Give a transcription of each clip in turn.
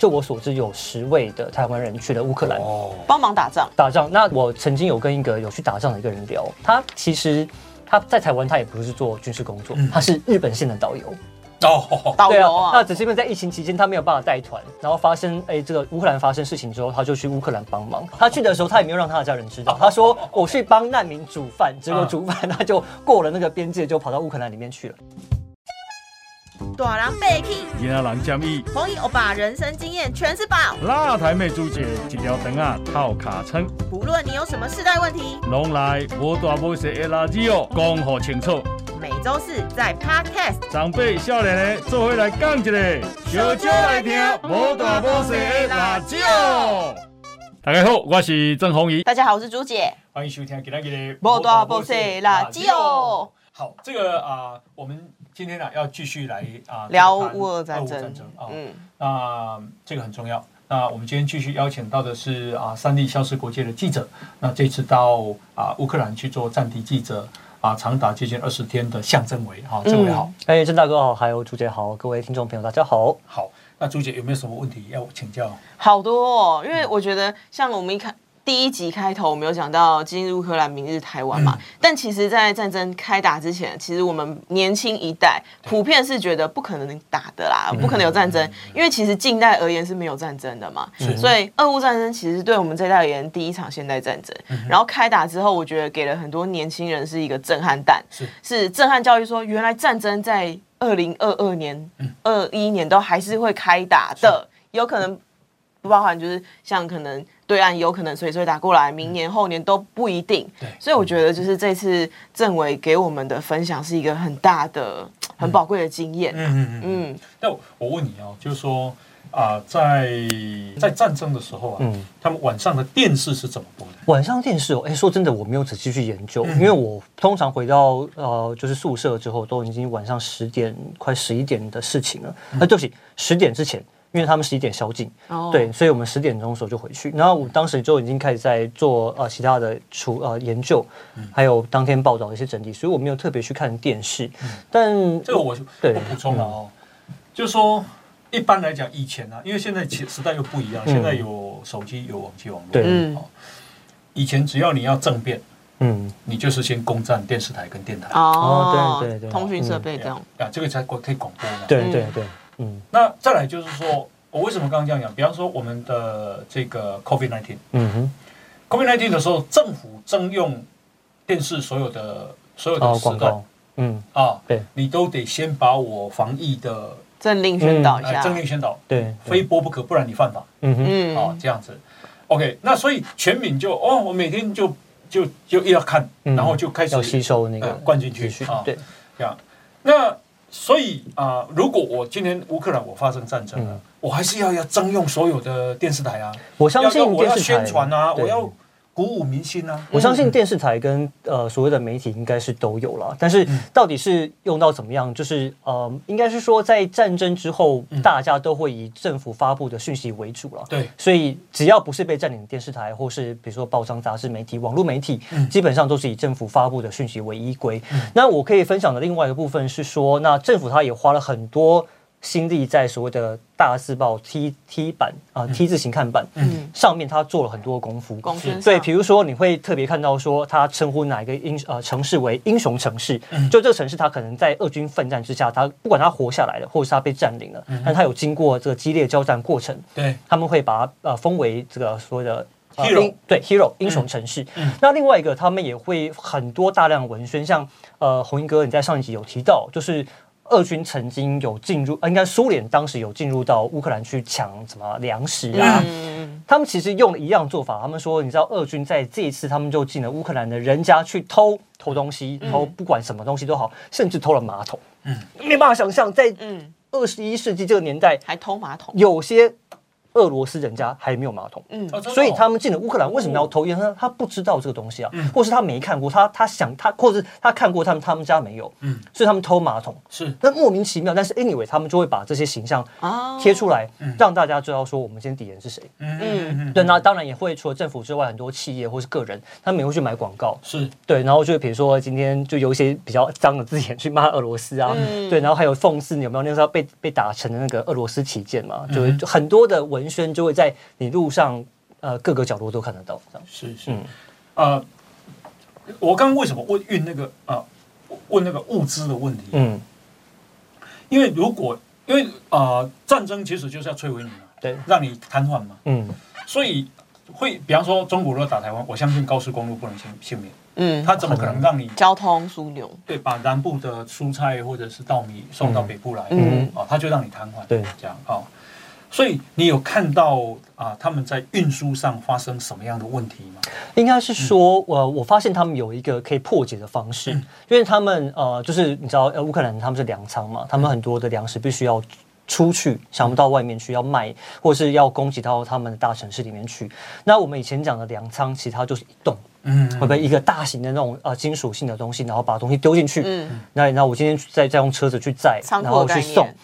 就我所知，有十位的台湾人去了乌克兰哦，帮忙打仗。打仗。那我曾经有跟一个有去打仗的一个人聊，他其实他在台湾，他也不是做军事工作，他是日本线的导游。哦，导游啊，那只是因为在疫情期间他没有办法带团，然后发生哎这个乌克兰发生事情之后，他就去乌克兰帮忙。他去的时候，他也没有让他的家人知道，他说我去帮难民煮饭，结果煮饭他就过了那个边界，就跑到乌克兰里面去了。大人被气，囡仔人建议，红衣欧巴人生经验全是宝。辣台妹朱姐一条肠啊套卡称，不论你有什么世代问题，拢来无大无小的垃圾哦，讲好清楚。每周四在 Podcast。长辈少年的做伙来讲一个，小少来听无大无小的辣椒。大家好，我是郑宏仪。大家好，我是朱姐。欢迎收听今天的无大无小垃圾哦。好，这个啊、我们今天呢、要继续来啊、聊乌俄战俄争战争啊、嗯，那这个很重要。那我们今天继续邀请到的是啊，三立消失国界的记者。那这次到啊乌克兰去做战地记者啊，长达接近二十天的向政委哈，政委好，哎，郑大哥好，还有朱姐好，各位听众朋友大家好。好。那朱姐有没有什么问题要请教？好多哦，因为我觉得像我们一开第一集开头，我们有讲到今日乌克兰，明日台湾嘛。但其实，在战争开打之前，其实我们年轻一代普遍是觉得不可能打的啦，不可能有战争，因为其实近代而言是没有战争的嘛。所以，俄乌战争其实对我们这代而言，第一场现代战争。然后开打之后，我觉得给了很多年轻人是一个震撼弹，是。是震撼教育，说原来战争在二零二二年、二一年都还是会开打的，有可能不包含就是像可能对岸有可能随时会打过来，明年后年都不一定。对所以我觉得就是这次政委给我们的分享是一个很大的、很宝贵的经验。嗯嗯嗯。嗯，那我问你哦，就是说啊、在在战争的时候啊，嗯他们晚上的电视是怎么播的？晚上电视哦，哎，说真的，我没有仔细去研究，因为我通常回到呃就是宿舍之后，都已经晚上十点快十一点的事情了。啊，对不起，十点之前，因为他们十一点宵禁，哦。对，所以我们十点钟的时候就回去。然后我当时就已经开始在做呃其他的处呃研究，还有当天报道的一些整理，所以我没有特别去看电视。但这个我就对。我补充了哦，就是说一般来讲，以前啊，因为现在其时代又不一样，嗯。现在有手机，有网际网络，哦，以前只要你要政变，嗯，你就是先攻占电视台跟电台，哦，对对对。通讯设备这样。啊，这个才可以广播对对对，嗯。那再来就是说，我为什么刚刚这样讲？比方说我们的这个 COVID nineteen。嗯哼，COVID nineteen 的时候，政府征用电视所有的所有的哦，时段广告，嗯，啊，对。你都得先把我防疫的政令宣导一呃下。政令宣导，对，非播不可，不然你犯法。嗯哼，嗯。啊，这样子。OK，那所以全民就哦，我每天就就就又要看，嗯。然后就开始要吸收那个呃灌进去啊，对，这样。那所以啊、如果我今天乌克兰我发生战争了，嗯。我还是要要征用所有的电视台啊，我相信要要我要宣传啊，我要鼓舞民心啊。我相信电视台跟呃所谓的媒体应该是都有了，但是嗯到底是用到怎么样，就是呃，应该是说在战争之后，大家都会以政府发布的讯息为主了。嗯对，所以只要不是被占领的电视台，或是比如说报章、杂志、媒体、网络媒体，嗯基本上都是以政府发布的讯息为依归。那我可以分享的另外一个部分是说，那政府它也花了很多心力在所谓的大字报 T T 版啊、T 字形看板，嗯。上面他做了很多功夫。公宣对，比如说你会特别看到说，他称呼哪一个英呃城市为英雄城市，就这个城市，他可能在俄军奋战之下，他不管他活下来了，或者是他被占领了，但他有经过这个激烈交战过程，对，他们会把它呃封为这个所谓的。呃 Hero 英对 hero 英雄城市，那另外一个他们也会很多大量文宣，像呃红英哥你在上一集有提到，就是俄军曾经有进入，呃应该苏联当时有进入到乌克兰去抢什么粮食啊，嗯，他们其实用了一样做法，他们说，你知道俄军在这一次，他们就进了乌克兰的人家去偷偷东西，偷不管什么东西都好，甚至偷了马桶。嗯，没办法想象，在嗯，二十一世纪这个年代，还偷马桶。有些俄罗斯人家还没有马桶。嗯。所以他们进了乌克兰，为什么要偷？烟？他他不知道这个东西啊，或是他没看过，他他想他，或者是他看过他们他们家没有，嗯。所以他们偷马桶，是。那莫名其妙。但是 anyway，他们就会把这些形象啊贴出来，让大家知道说我们今天敌人是谁。嗯嗯嗯对，那当然也会除了政府之外，很多企业或是个人，他们也会去买广告。是。对，然后就比如说今天就有一些比较脏的字眼去骂俄罗斯啊，嗯。对，然后还有讽刺你有没有？那时候被被打成的那个俄罗斯旗舰嘛，就是就很多的文宣就会在你路上呃各个角落都看得到，这样。是是。嗯。呃，我刚刚为什么问运那个呃问那个物资的问题？嗯，因为如果因为呃战争其实就是要摧毁你嘛，对，让你瘫痪嘛，嗯。所以会比方说中国如果打台湾，我相信高速公路不能幸幸免，嗯，他怎么可能让你交通枢纽，对把南部的蔬菜或者是稻米送到北部来？嗯。啊，他就让你瘫痪，对。这样啊。所以你有看到啊，他们在运输上发生什么样的问题吗？应该是说，我、我发现他们有一个可以破解的方式，嗯因为他们呃，就是你知道，呃，乌克兰他们是粮仓嘛，他们很多的粮食必须要出去，想不到外面去要卖，或是要供给到他们的大城市里面去。那我们以前讲的粮仓，其实它就是一栋，嗯会不会一个大型的那种呃金属性的东西，然后把东西丢进去，嗯，那那我今天再再用车子去载，然后去送念。，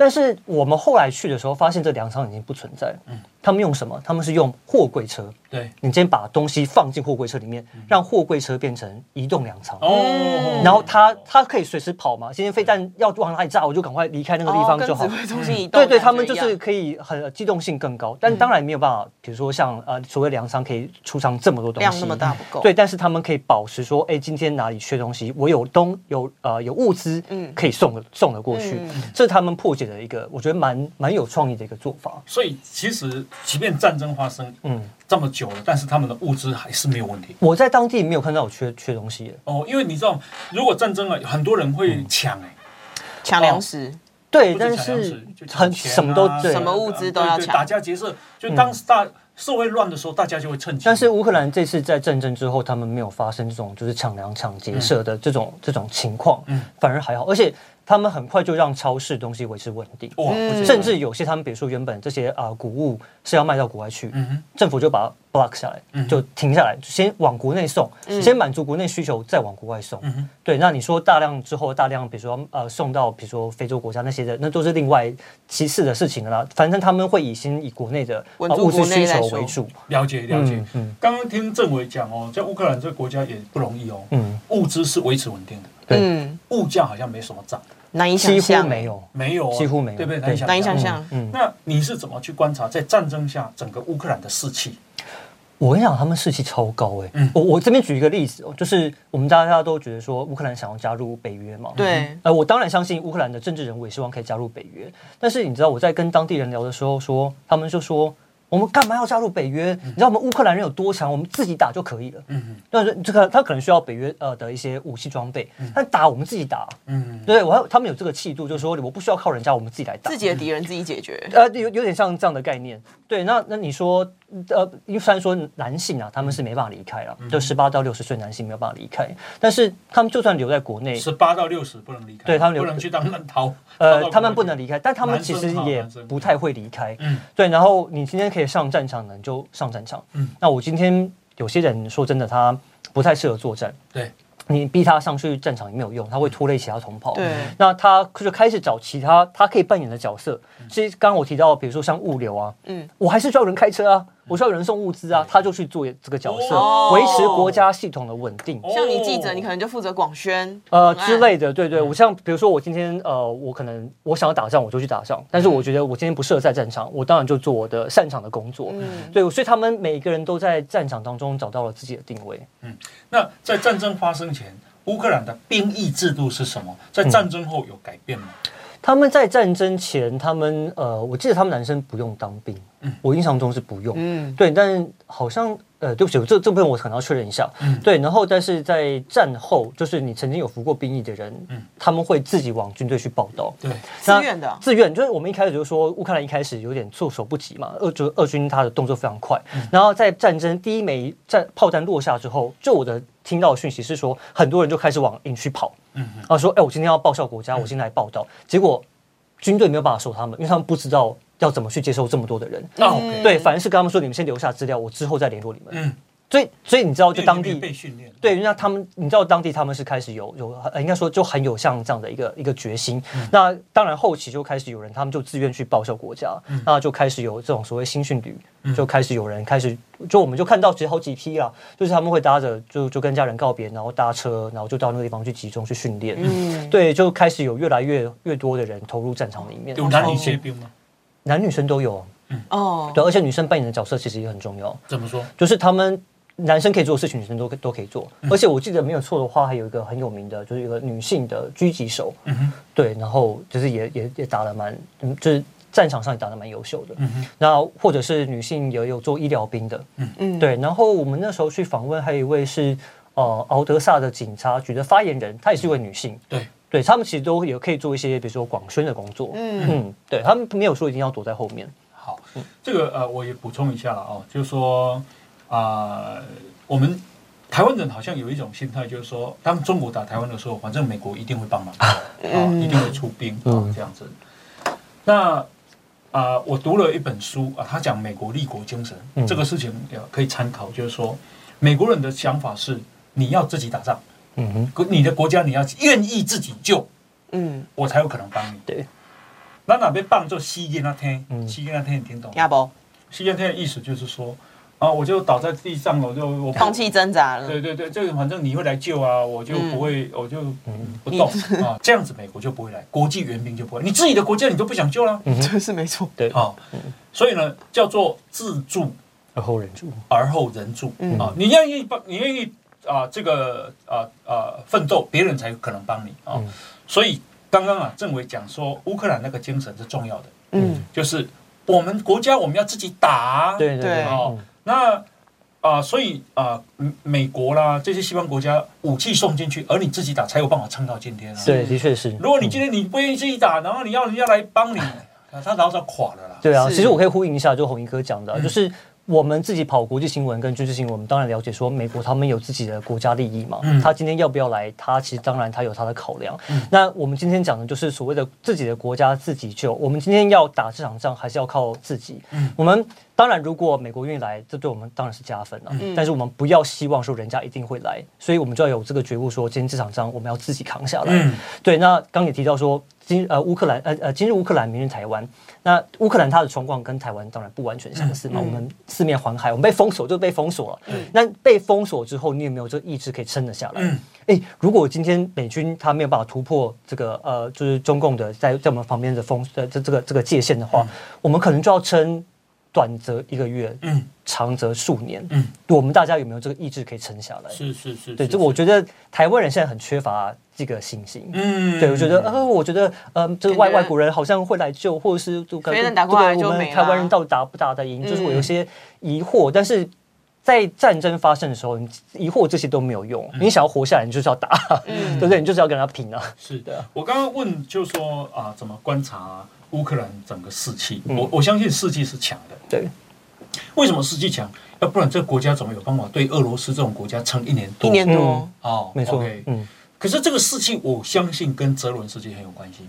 但是我们后来去的时候，发现这粮仓已经不存在了。他们用什么？他们是用货柜车。对。你今天把东西放进货柜车里面，让货柜车变成移动粮仓。哦，然后它它可以随时跑嘛，今天飞弹要往哪里炸，我就赶快离开那个地方就好。哦跟指挥中心移动对对，他们就是可以很机动性更高，但当然没有办法，比如说像呃所谓粮仓可以储藏这么多东西，量那么大不够，对，但是他们可以保持说，哎，今天哪里缺东西，我有东有呃有物资，嗯。可以送的送得过去，嗯。这是他们破解的一个，我觉得蛮蛮有创意的一个做法。所以其实即便战争发生嗯，这么久了，但是他们的物资还是没有问题。我在当地没有看到有缺缺东西的。哦，因为你知道，如果战争了，很多人会抢哎、抢粮食，对，不但是很什么都对什。么物资都要抢打架劫舍，就当时大社会乱的时候，大家就会趁机。但是乌克兰这次在战争之后，他们没有发生这种就是抢粮、抢劫舍的这种、这种情况，嗯反而还好，而且他们很快就让超市东西维持稳定，甚至有些他们比如说原本这些啊、谷物是要卖到国外去，嗯，政府就把它 block 下来，嗯就停下来，先往国内送，嗯。先满足国内需求，再往国外送。嗯，对，那你说大量之后，大量比如说呃送到比如说非洲国家那些的，那都是另外其次的事情了啦。反正他们会以先以国内的、物资需求为主。了解了解。嗯。嗯刚刚听政委讲哦，在乌克兰这个国家也不容易哦，嗯，物资是维持稳定的，对。嗯，物价好像没什么涨，难以几乎想象，没，有。没有哦，几乎没有。对不对？对难难以想象。象，嗯，那你是怎么去观察在战争下整个乌克兰的士气？我跟你讲，他们士气超高哎、嗯。我我这边举一个例子哦，就是我们大家都觉得说乌克兰想要加入北约嘛，对，呃，我当然相信乌克兰的政治人物也希望可以加入北约，但是你知道我在跟当地人聊的时候说，他们就说我们干嘛要加入北约？你知道我们乌克兰人有多强，我们自己打就可以了。嗯但是这个他可能需要北约呃的一些武器装备，但打我们自己打，嗯，对我他们有这个气度，就是说我不需要靠人家，我们自己来打自。己的敌人自己解决，呃，有有点像这样的概念。对，那那你说，呃，因为虽然说男性啊，他们是没办法离开了，就十八到六十岁男性没有办法离开，但是他们就算留在国内，十八到六十不能离开，对他们留不能去当难逃。呃，他们不能离开，但他们其实也不太会离开。嗯对，然后你今天可以上战场的，你就上战场。嗯那我今天有些人说真的，他不太适合作战，对，你逼他上去战场也没有用，他会拖累其他同袍。对，那他就开始找其他他可以扮演的角色。其实刚刚我提到，比如说像物流啊，嗯，我还是需要人开车啊，我需要有人送物资啊，他就去做这个角色，哦维持国家系统的稳定。像你记者，你可能就负责广宣，呃之类的，对对，我像比如说我今天呃，我可能我想要打仗，我就去打仗，但是我觉得我今天不适合在战场，我当然就做我的擅长的工作。嗯，对，所以他们每一个人都在战场当中找到了自己的定位。嗯那在战争发生前，乌克兰的兵役制度是什么？在战争后有改变吗？他们在战争前，他们呃，我记得他们男生不用当兵，嗯我印象中是不用。嗯，对，但是好像呃，对不起，这这部分我可能要确认一下。嗯。对，然后但是在战后，就是你曾经有服过兵役的人，嗯。他们会自己往军队去报道。对，自愿的，自愿，就是我们一开始就说乌克兰一开始有点措手不及嘛，俄就俄军他的动作非常快，嗯。然后在战争第一枚战炮弹落下之后，就我的听到的讯息是说，很多人就开始往营区跑，嗯然后说，哎、我今天要报效国家，我今天来报道，结果军队没有办法收他们，因为他们不知道要怎么去接受这么多的人。那 OK，对，反而是跟他们说，你们先留下资料，我之后再联络你们。嗯，所以，所以你知道，就当地没被训练，对，那他们，你知道当地他们是开始有有，呃应该说就很有像这样的一个一个决心。那当然后期就开始有人，他们就自愿去报效国家，那就开始有这种所谓新训旅，就开始有人开始，就我们就看到其实好几批啊，就是他们会搭着就就跟家人告别，然后搭车，然后就到那个地方去集中去训练。嗯，对，就开始有越来越越多的人投入战场里面，有男女皆兵吗？男女生都有。哦，对，而且女生扮演的角色其实也很重要。怎么说？就是他们男生可以做的事情，女生都可都可以做。而且我记得没有错的话，还有一个很有名的，就是一个女性的狙击手，嗯哼，对，然后就是也也也打得蛮，嗯，就是战场上也打得蛮优秀的。嗯哼，那或者是女性也有做医疗兵的，嗯，对。然后我们那时候去访问，还有一位是呃敖德萨的警察局的发言人，她也是一位女性。对，对他们其实都也可以做一些，比如说广宣的工作。嗯嗯，对他们没有说一定要躲在后面。好，这个呃，我也补充一下了哦，就是说啊、我们台湾人好像有一种心态，就是说，当中国打台湾的时候，反正美国一定会帮忙，啊、一定会出兵啊、嗯这样子。那啊、我读了一本书啊，他讲美国立国精神，嗯这个事情呃可以参考，就是说，美国人的想法是你要自己打仗，嗯哼，国你的国家你要愿意自己救，嗯，我才有可能帮你。对，那哪边帮就西给那天，嗯。西给那天你听懂吗？亚伯西间天的意思就是说，啊，我就倒在地上了，我就我放弃挣扎了，对对对，这个反正你会来救啊，我就不会，我就嗯。不动啊，这样子美国就不会来，国际援兵就不会，你自己的国家你都不想救了，这是没错，对，啊，所以呢，叫做自助而后人助。而后人助嗯。啊，你愿意帮，你愿意啊，这个啊啊奋斗，别人才有可能帮你啊嗯，所以刚刚啊，政委讲说乌克兰那个精神是重要的，嗯。就是我们国家我们要自己打，对对对哦嗯，那啊、所以啊、美美国啦这些西方国家武器送进去，而你自己打才有办法撑到今天啊。对，的确是。如果你今天你不愿意自己打，然后你要人家来帮你，啊他早早垮了啦。对啊，其实我可以呼应一下，就红衣哥讲的就是我们自己跑国际新闻跟军事新闻，我们当然了解说美国他们有自己的国家利益嘛，嗯他今天要不要来，他其实当然他有他的考量。嗯那我们今天讲的就是所谓的自己的国家自己救，我们今天要打这场仗还是要靠自己。嗯我们当然如果美国愿意来，这对我们当然是加分了、嗯但是我们不要希望说人家一定会来，所以我们就要有这个觉悟，说今天这场仗我们要自己扛下来。嗯对，那刚也提到说，今呃乌克兰呃呃今日乌克兰，明日台湾。那乌克兰它的状况跟台湾当然不完全相似嘛，嗯我们四面环海，我们被封锁就被封锁了。那被封锁之后，你有没有这个意志可以撑得下来？嗯诶，如果今天美军他没有办法突破这个呃，就是中共的在在我们旁边的封呃这这个这个界限的话，我们可能就要撑短则一个月，嗯，长则数年。嗯，我们大家有没有这个意志可以撑下来？是是是，对，是这个我觉得台湾人现在很缺乏这个信心。嗯，对，我觉得呃，我觉得呃，这个外外国人好像会来救，或者是就感别人打过来对我们就没台湾人到底打不打得赢，就是我有嗯些疑惑，但是。在战争发生的时候，你疑惑这些都没有用。你想要活下来，你就是要打，嗯 对不对？你就是要跟他拼啊！是对啊 我刚刚问就是说啊，怎么观察乌克兰整个士气？嗯我我相信士气是强的。对，为什么士气强？要不然这个国家怎么有办法对俄罗斯这种国家撑一年多？一年多嗯，哦，没错嗯，可是这个事情，我相信跟泽伦斯基很有关系。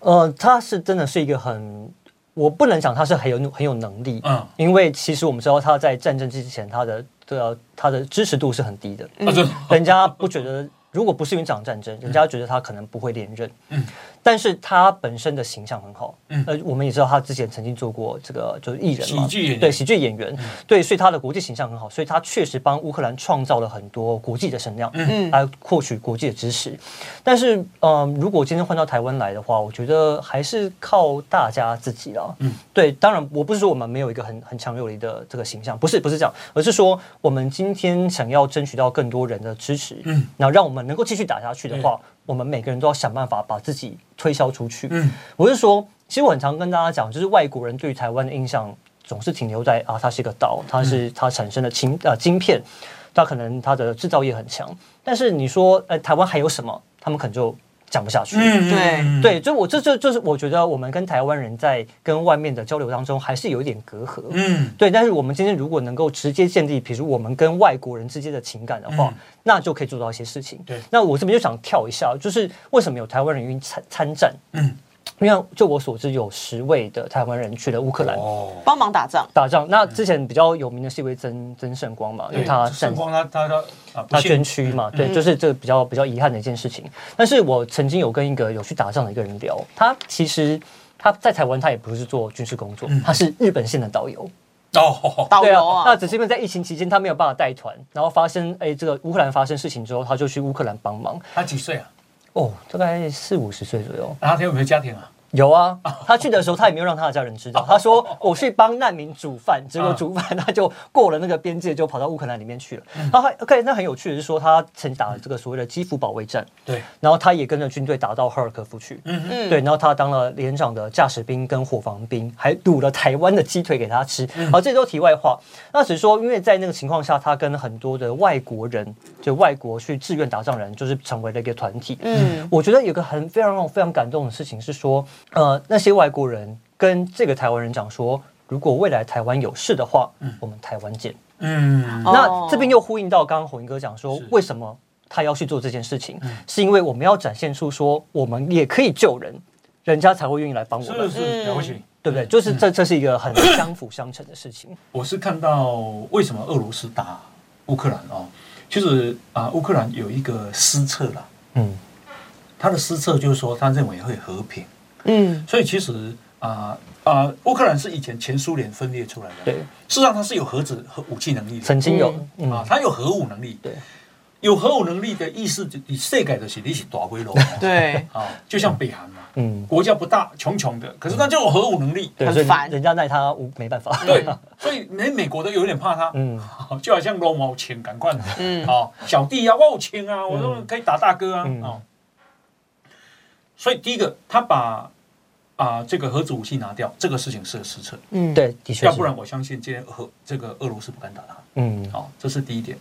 呃，他是真的是一个很，我不能讲他是很有很有能力，嗯，因为其实我们知道他在战争之前，他的的他的支持度是很低的，啊，这人家不觉得，如果不是因为这场战争，人家觉得他可能不会连任。嗯但是他本身的形象很好。嗯。呃，我们也知道他之前曾经做过这个就是艺人嘛，喜剧演员。嗯对喜剧演员，对，所以他的国际形象很好，所以他确实帮乌克兰创造了很多国际的声量，嗯。来获取国际的支持。但是，嗯、如果今天换到台湾来的话，我觉得还是靠大家自己了。嗯。对，当然我不是说我们没有一个很很强有力的这个形象，不是不是这样，而是说我们今天想要争取到更多人的支持，嗯。然后让我们能够继续打下去的话，我们每个人都要想办法把自己推销出去。嗯我是说，其实我很常跟大家讲，就是外国人对于台湾的印象总是停留在啊，它是一个岛，它是它产生的晶呃晶片，它可能它的制造业很强。但是你说，呃，台湾还有什么？他们可能就讲不下去。嗯对对，就我这这就是我觉得我们跟台湾人在跟外面的交流当中还是有一点隔阂。嗯对，但是我们今天如果能够直接建立，比如我们跟外国人之间的情感的话，嗯那就可以做到一些事情。对那我这边就想跳一下，就是为什么有台湾人愿意参参战？嗯因为就我所知，有十位的台湾人去了乌克兰哦，帮忙打仗。打仗。那之前比较有名的是一位曾曾圣光嘛，因为他圣光他他他他捐躯嘛，对，嗯就是这个比较比较遗憾的一件事情。但是我曾经有跟一个有去打仗的一个人聊，他其实他在台湾他也不是做军事工作，他是日本线的导游。哦，导游啊，那只是因为在疫情期间他没有办法带团，然后发生哎这个乌克兰发生事情之后，他就去乌克兰帮忙。他几岁啊？哦，大概四五十岁左右。然后他有没有家庭啊？有啊，他去的时候他也没有让他的家人知道，他说我去帮难民煮饭，结果啊煮饭他就过了那个边界，就跑到乌克兰里面去了。然后还 OK，那很有趣的是说，他曾打了这个所谓的基辅保卫战，对，然后他也跟着军队打到赫尔科夫去。嗯，嗯对，然后他当了连长的驾驶兵跟伙房兵，还堵了台湾的鸡腿给他吃。好，这都题外话。那只是说，因为在那个情况下，他跟很多的外国人，就外国去志愿打仗人，就是成为了一个团体。嗯，我觉得有个很非常让我非常感动的事情是说，呃，那些外国人跟这个台湾人讲说，如果未来台湾有事的话，我们台湾见。嗯，哦。那这边又呼应到刚刚红英哥讲说是，为什么他要去做这件事情，是因为我们要展现出说我们也可以救人，人家才会愿意来帮我们。是，是了不起。对不对？就是这这是一个很相辅相成的事情。我是看到为什么俄罗斯打乌克兰哦，其实啊，乌克兰有一个失策啦，嗯，他的失策就是说他认为会和平，嗯，所以其实啊啊，乌克兰是以前前苏联分裂出来的，对，事实上它是有核子和武器能力的。曾经有，嗯，啊，它有核武能力，对，有核武能力的意思，你世界的是你是大规模，对，啊，就像北韩嘛，嗯，国家不大，穷穷的，可是它就有核武能力，很烦。人家奈他无没办法。对，所以连美国都有点怕他，嗯，就好像罗毛钱赶快，嗯。啊，小弟啊，我有钱啊，我都可以打大哥啊，嗯。哦，所以第一个，他把啊这个核子武器拿掉，这个事情是个失策，嗯，对，的确。要不然我相信今天俄这个俄罗斯不敢打他，嗯，好，这是第一点。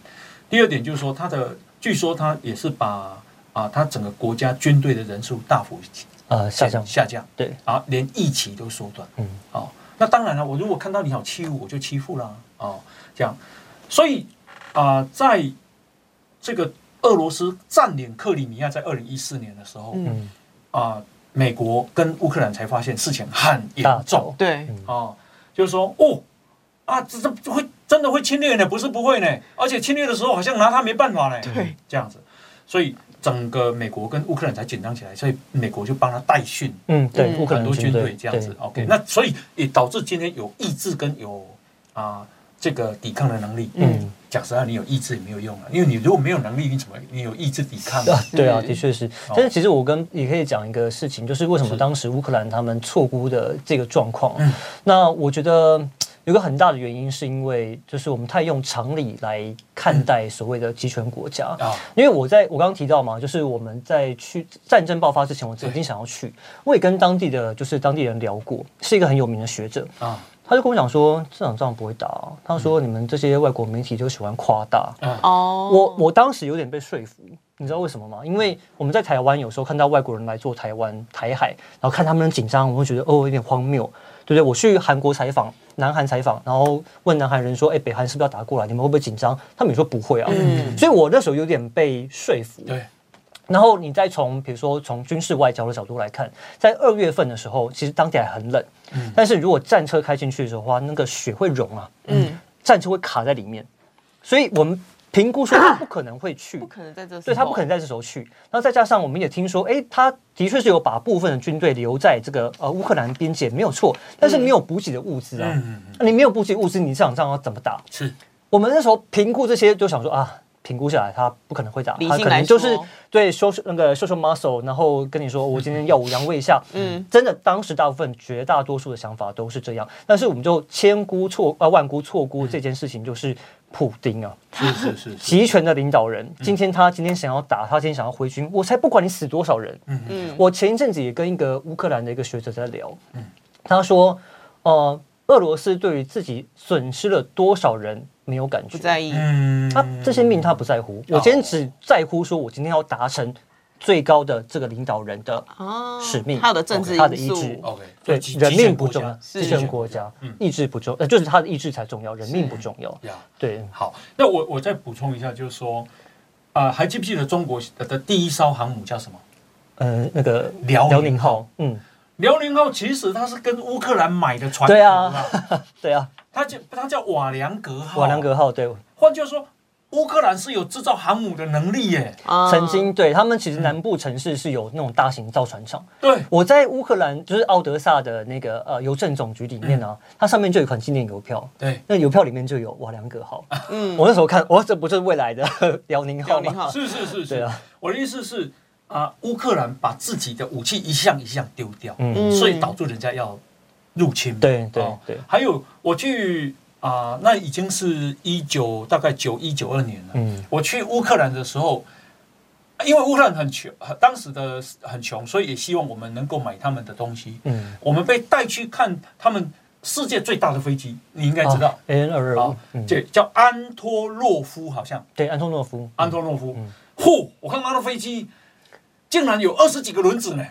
第二点就是说，他的据说他也是把啊他整个国家军队的人数大幅呃，下降，下降，对，啊，连一期都缩短。嗯，哦，那当然了，我如果看到你好欺负，我就欺负啦。哦，这样，所以啊、在这个俄罗斯占领克里米亚，在二零一四年的时候，嗯嗯，啊、美国跟乌克兰才发现事情很严重。走，对，哦，就是说，哦，啊，这这会真的会侵略呢？不是不会呢，而且侵略的时候好像拿他没办法呢。对，这样子，所以整个美国跟乌克兰才紧张起来，所以美国就帮他代训嗯，对，嗯。乌克兰很多军队队这样子。OK，嗯那所以也导致今天有意志跟有啊这个抵抗的能力。嗯，讲实话，你有意志也没有用啊，因为你如果没有能力，你怎么你有意志抵抗啊？对啊，的确是。但是其实我跟也可以讲一个事情，就是为什么是当时乌克兰他们错估的这个状况。嗯那我觉得有个很大的原因，是因为就是我们太用常理来看待所谓的集权国家。啊，因为我在我刚刚提到嘛，就是我们在去战争爆发之前，我曾经想要去，我也跟当地的就是当地人聊过，是一个很有名的学者，啊他就跟我讲说这场仗不会打啊、他说你们这些外国媒体就喜欢夸大，啊哦，我我当时有点被说服，你知道为什么吗？因为我们在台湾有时候看到外国人来做台湾台海，然后看他们的紧张，我会觉得哦有点荒谬，对不对？我去韩国采访，南韩采访，然后问南韩人说，哎，北韩是不是要打过来？你们会不会紧张？他们也说不会啊。嗯所以我那时候有点被说服。对，然后你再从比如说从军事外交的角度来看，在二月份的时候，其实当地还很冷，嗯。但是如果战车开进去的时候的话，那个雪会融啊，嗯，战车会卡在里面，所以我们评估说他不可能会去。不，可能在这时候，对他不可能在这时候去。然后再加上我们也听说，哎，他的确是有把部分的军队留在这个呃乌克兰边界，没有错，但是没有补给的物资啊，你没有补给物资，你这场仗要怎么打？是。我们那时候评估这些，就想说啊，评估下来他不可能会打，他可能就是说对收那个秀秀 muscle，然后跟你说我今天耀武扬威一下，嗯。嗯，真的当时大部分绝大多数的想法都是这样，但是我们就千估错呃万估错估这件事情，就是普丁啊，是是是是，集权的领导人，今天他今天想要打，他今天想要回军，我才不管你死多少人，嗯嗯。嗯，我前一阵子也跟一个乌克兰的一个学者在聊，嗯。他说，呃，俄罗斯对于自己损失了多少人没有感觉，不在意，嗯。他这些命他不在乎，我今天只在乎说我今天要达成最高的这个领导人的哦使命他的政治他的意志 OK，对人命不重要，是集权国家。嗯。意志不重，呃，就是他的意志才重要，人命不重要。呀。对，好，那我我再补充一下，就是说，啊、还记不记得中国的第一艘航母叫什么？呃，那个辽辽宁号，嗯，辽宁号其实它是跟乌克兰买的船，对啊，对啊，它叫它叫瓦良格号。瓦良格号对，换句话说，乌克兰是有制造航母的能力耶。啊曾经对他们其实南部城市是有那种大型造船厂。对，我在乌克兰就是奥德萨的那个呃邮政总局里面啊，它上面就有一款纪念邮票，对，那邮票里面就有瓦良格号。嗯，我那时候看，哇，这不就是未来的 辽宁号吗？辽宁号是是是是。对啊，我的意思是啊，乌克兰把自己的武器一项一项丢掉，嗯，所以导致人家要入侵。对对哦对，还有我去啊、那已经是一九大概九一九二年了。嗯我去乌克兰的时候，因为乌克兰很穷，当时的很穷，所以也希望我们能够买他们的东西。嗯，我们被带去看他们世界最大的飞机，你应该知道，A N 二二五叫安托洛夫，好像对，安托洛夫，安托洛夫嗯。嚯、我看他的飞机竟然有二十几个轮子呢，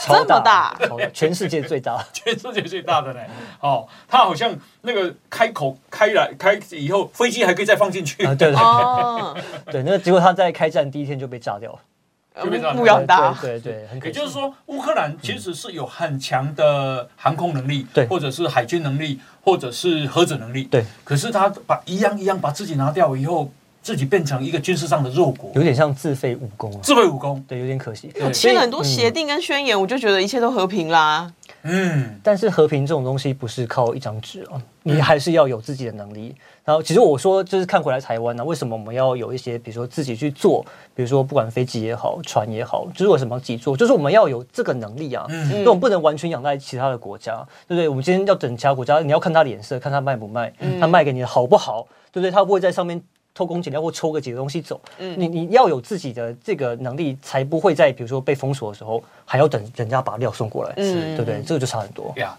超这么大大，全世界最大。全世界最大的呢。哦，它好像那个开口开来开以后，飞机还可以再放进去。啊，对对哦，对，那结果他在开战第一天就被炸掉了，目标很大，对对对，很可惜。也就是说，乌克兰其实是有很强的航空能力，对或者是海军能力，或者是核子能力，对。可是他把一样一样把自己拿掉以后，自己变成一个军事上的弱国，有点像自废武功啊，自废武功。对，有点可惜。对签了很多协定跟宣言，我就觉得一切都和平啦。嗯，但是和平这种东西不是靠一张纸啊，你还是要有自己的能力。然后，其实我说就是看回来台湾呢、为什么我们要有一些，比如说自己去做，比如说不管飞机也好，船也好，就是为什么要自己做？就是我们要有这个能力啊，嗯因为我们不能完全仰赖其他的国家，对不对？我们今天要等其他国家，你要看他脸色，看他卖不卖，他卖给你的好不好，对不对？他不会在上面偷工减料或抽个几个东西走？嗯。你你要有自己的这个能力，才不会在比如说被封锁的时候，还要等人家把料送过来，嗯。对不对？这个就差很多。呀，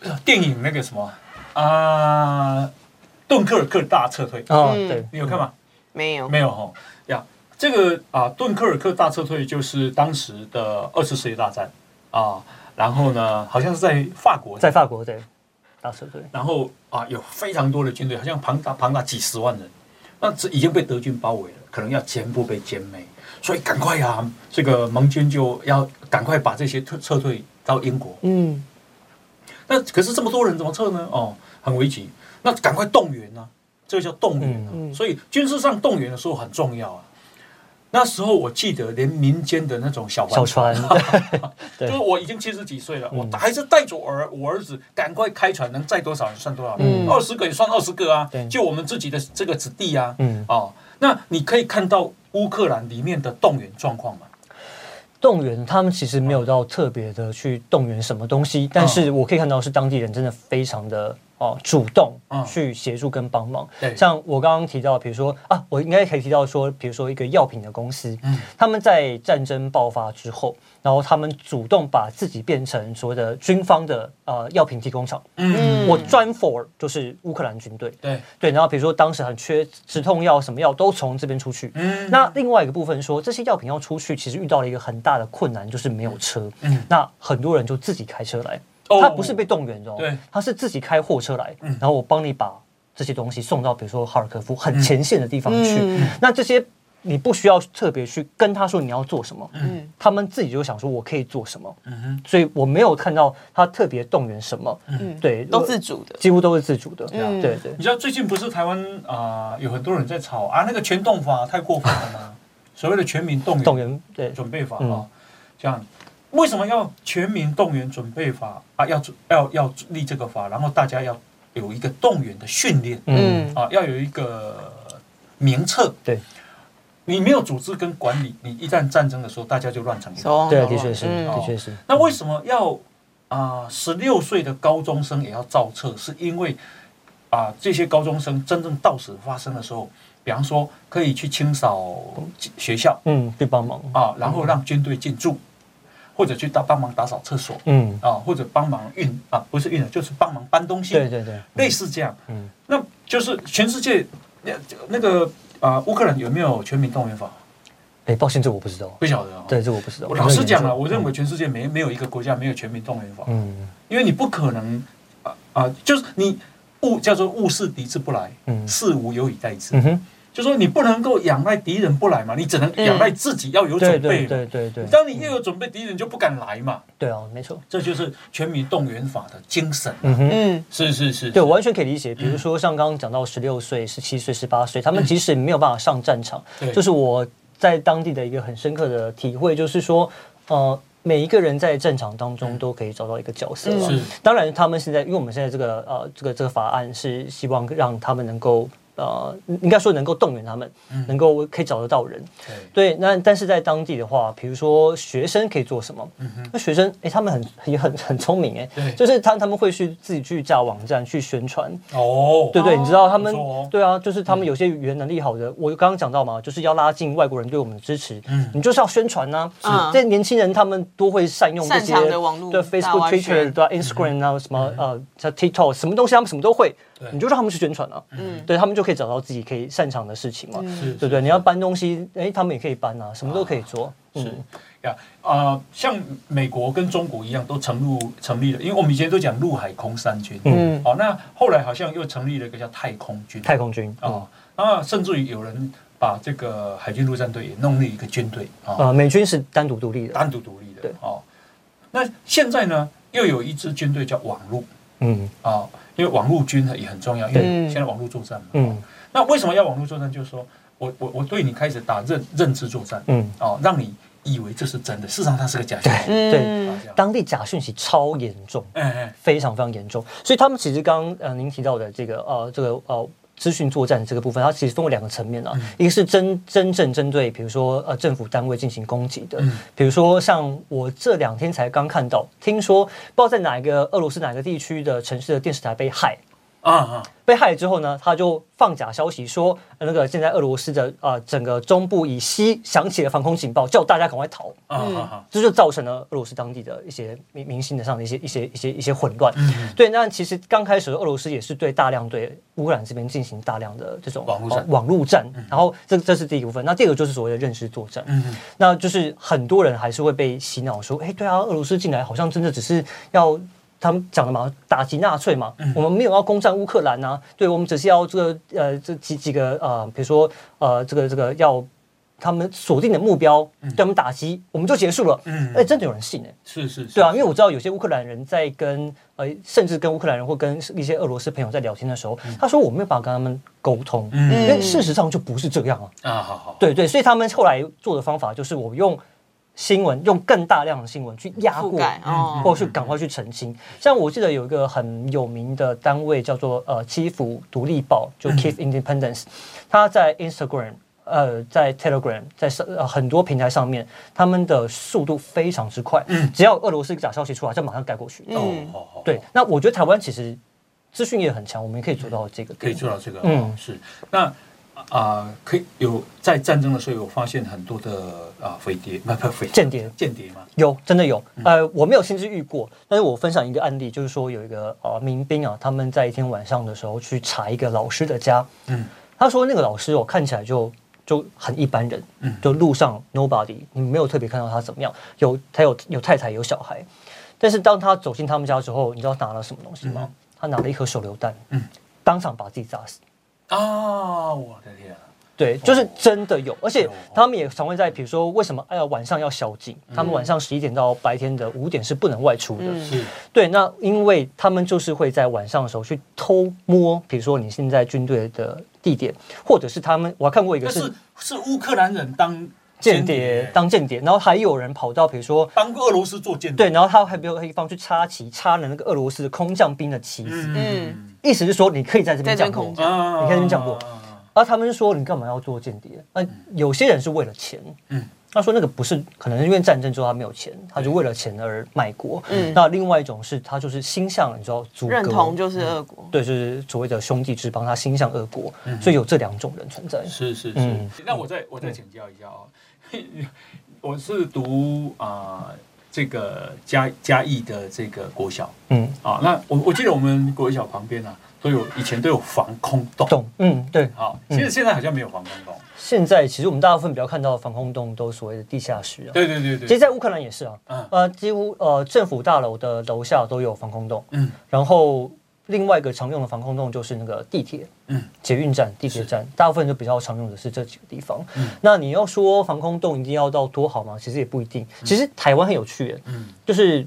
呃电影那个什么？啊，敦刻尔克大撤退，啊，嗯。对，你有看吗？没有，没有哈呀，这个啊，敦刻尔克大撤退就是当时的二次世界大战。啊，然后呢，好像是在法国，在法国对。大撤退，然后啊，有非常多的军队，好像庞大庞大几十万人，那这已经被德军包围了，可能要全部被歼灭，所以赶快啊、这个盟军就要赶快把这些撤撤退到英国。嗯，那可是这么多人怎么撤呢？哦，很危急，那赶快动员啊、这个叫动员啊。所以军事上动员的时候很重要啊。那时候我记得连民间的那种小小帆船，对就是我已经七十几岁了，嗯。我还是带着我儿我儿子赶快开船，能载多少人算多少二十个也算二十个啊，就我们自己的这个子弟啊，嗯，哦，那你可以看到乌克兰里面的动员状况嘛，动员他们其实没有到特别的去动员什么东西，但是我可以看到是当地人真的非常的哦主动嗯。去协助跟帮忙。对。像我刚刚提到，比如说啊，我应该可以提到说，比如说一个药品的公司，嗯。他们在战争爆发之后，然后他们主动把自己变成所谓的军方的呃药品提供厂，嗯，我专 for 就是乌克兰军队，对，对，然后比如说当时很缺止痛药，什么药都从这边出去。嗯。那另外一个部分说，这些药品要出去，其实遇到了一个很大的困难，就是没有车。嗯。那很多人就自己开车来，哦他不是被动员的哦，对。他是自己开货车来，嗯。然后我帮你把这些东西送到比如说哈尔科夫很前线的地方去。嗯。那这些你不需要特别去跟他说你要做什么，嗯。他们自己就想说我可以做什么，嗯哼，所以我没有看到他特别动员什么，嗯，对，都自主的，几乎都是自主的，嗯。对对你。知道最近不是台湾啊、有很多人在吵啊，那个全动法太过分了吗？所谓的全民动员动员对。准备法啊、嗯这样为什么要全民动员准备法啊？要要要立这个法，然后大家要有一个动员的训练嗯嗯啊，要有一个名册。对，你没有组织跟管理，你一旦战争的时候，大家就乱成一手团。对，的确是，嗯的确是。那为什么要啊十六岁的高中生也要造册？是因为啊这些高中生真正到死发生的时候，比方说可以去清扫学校嗯，去帮忙。啊，然后让军队进驻，或者去打帮忙打扫厕所嗯，啊，或者帮忙运啊，不是运了，就是帮忙搬东西，对对对，类似这样。嗯，那就是全世界那那个啊乌克兰有没有全民动员法？哎，抱歉，这我不知道。不晓得啊。对，这我不知道。我老实讲了，我认为全世界没没有一个国家没有全民动员法。嗯因为你不可能啊啊，就是你物叫做物事敌之不来，嗯事无有以待之。嗯哼，就说你不能够仰赖敌人不来嘛，你只能仰赖自己要有准备嘛。对对对，当你越有准备，敌人就不敢来嘛。对啊，没错。这就是全民动员法的精神啊。嗯哼。嗯，是是是，对，我完全可以理解。比如说，像刚刚讲到十六岁、十七岁、十八岁，他们即使没有办法上战场，对就是我在当地的一个很深刻的体会，就是说，呃，每一个人在战场当中都可以找到一个角色了。是当然，他们现在，因为我们现在这个呃，这个这个法案是希望让他们能够。呃，应该说能够动员他们，能够可以找得到人。对。对，那但是在当地的话，比如说学生可以做什么？那学生哎，他们很也很很聪明哎对，就是他他们会去自己去架网站去宣传。哦，对对，你知道他们对啊，就是他们有些语言能力好的，我刚刚讲到嘛，就是要拉近外国人对我们的支持，嗯。你就是要宣传呐。嗯。这年轻人他们都会善用这擅些长的网络对 Facebook、外 Twitter 宣对啊 Instagram 啊什么呃像 TikTok 什么东西他们什么都会。对，你就让他们去宣传啊，嗯。对他们就可以找到自己可以擅长的事情嘛，是对不对？你要搬东西，哎，他们也可以搬啊，什么都可以做，是嗯，呀，啊，像美国跟中国一样，都成立成立了，因为我们以前都讲陆海空三军，嗯。哦，那后来好像又成立了一个叫太空军，太空军啊，哦，那甚至于有人把这个海军陆战队也弄了一个军队啊，呃，美军是单独独立的，单独独立的对，哦，那现在呢，又有一支军队叫网路。嗯。啊，因为网络军也很重要，因为嗯现在网络作战嘛，嗯哦那为什么要网络作战？就是说我我我对你开始打认认知作战，嗯，哦，让你以为这是真的，事实上它是个假消息。对当地假讯息超严重。哎哎，非常非常严重。所以他们其实刚刚呃您提到的这个呃这个呃资讯作战这个部分，它其实分为两个层面啊，一个是真真正针对比如说呃政府单位进行攻击的，嗯。比如说像我这两天才刚看到，听说不知道在哪一个俄罗斯哪个地区的城市的电视台被害。啊啊，被害之后呢，他就放假消息说，呃那个现在俄罗斯的呃整个中部以西响起了防空警报，叫大家赶快逃。啊嗯啊这就造成了俄罗斯当地的一些民民心的上的一些一些一些一些混乱。嗯对，那其实刚开始俄罗斯也是对大量对乌克兰这边进行大量的这种网络战呃网络战，然后这这是第一个部分。那第二个就是所谓的认识作战，嗯那就是很多人还是会被洗脑说，哎，对啊，俄罗斯进来好像真的只是要。他们讲的嘛，打击纳粹嘛，我们没有要攻占乌克兰呐、对我们只是要这个呃这几几个呃，比如说呃这个这个要他们锁定的目标，对我们打击，我们就结束了。嗯。哎、真的有人信哎、是是，是。对啊，因为我知道有些乌克兰人在跟呃，甚至跟乌克兰人或跟一些俄罗斯朋友在聊天的时候，他说我没有办法跟他们沟通，嗯。因为事实上就不是这样啊。啊，好好，对对，所以他们后来做的方法就是我用新闻，用更大量的新闻去压覆过。哦，或者是赶快去澄清，像我记得有一个很有名的单位叫做呃基辅独立报，就 Kiev Independence，它在 Instagram 呃在 Telegram 在上呃很多平台上面，他们的速度非常之快，只要俄罗斯假消息出来，就马上盖过去。嗯哦，好好，对，那我觉得台湾其实资讯也很强，我们也可以做到这个可以。做到这个，嗯嗯，是那。啊、可以有在战争的时候有发现很多的啊飞碟，不不飞间谍间谍吗？有，真的有。呃，我没有亲自遇过，但是我分享一个案例，就是说有一个呃民兵啊，他们在一天晚上的时候去查一个老师的家，嗯他说那个老师哦看起来就就很一般人，嗯就路上 nobody，你没有特别看到他怎么样，有他有有太太有小孩，但是当他走进他们家之后，你知道拿了什么东西吗？他拿了一颗手榴弹，嗯当场把自己炸死。啊，我的天啊！对，就是真的有，而且哦。他们也常会在，比如说为什么哎呀晚上要宵禁，他们晚上十一点到白天的五点是不能外出的。嗯。是。对，那因为他们就是会在晚上的时候去偷摸，比如说你现在军队的地点，或者是他们，我还看过一个是是乌克兰人当间谍当间谍，然后还有人跑到比如说。帮俄罗斯做间谍，对，然后他还没有地方去插旗，插了那个俄罗斯的空降兵的旗子，嗯。意思是说你可以在这边降落在这边空。降。啊你看这边讲过然后他们就说你干嘛要做间谍？那，有些人是为了钱，嗯。嗯，他说那个不是，可能是因为战争之后他没有钱，他就为了钱而卖国。嗯。那另外一种是他就是心向，你知道，阻隔。认同就是俄国，对，就是所谓的兄弟之邦，他心向俄国，嗯。所以有这两种人存在。是是是。嗯，那我再我再请教一下哦，我是读啊这个嘉嘉义的这个国小。嗯，啊，那我我记得我们国小旁边啊都有以前都有防空洞，洞，嗯，对。好，其实现在好像没有防空洞，现在其实我们大部分比较看到的防空洞都所谓的地下室啊。对对对对，其实，在乌克兰也是啊，嗯。呃，几乎呃政府大楼的楼下都有防空洞，嗯。然后另外一个常用的防空洞就是那个地铁，嗯捷运站、地铁站，大部分就比较常用的是这几个地方。那你要说防空洞一定要到多好吗？其实也不一定。其实台湾很有趣耶，嗯就是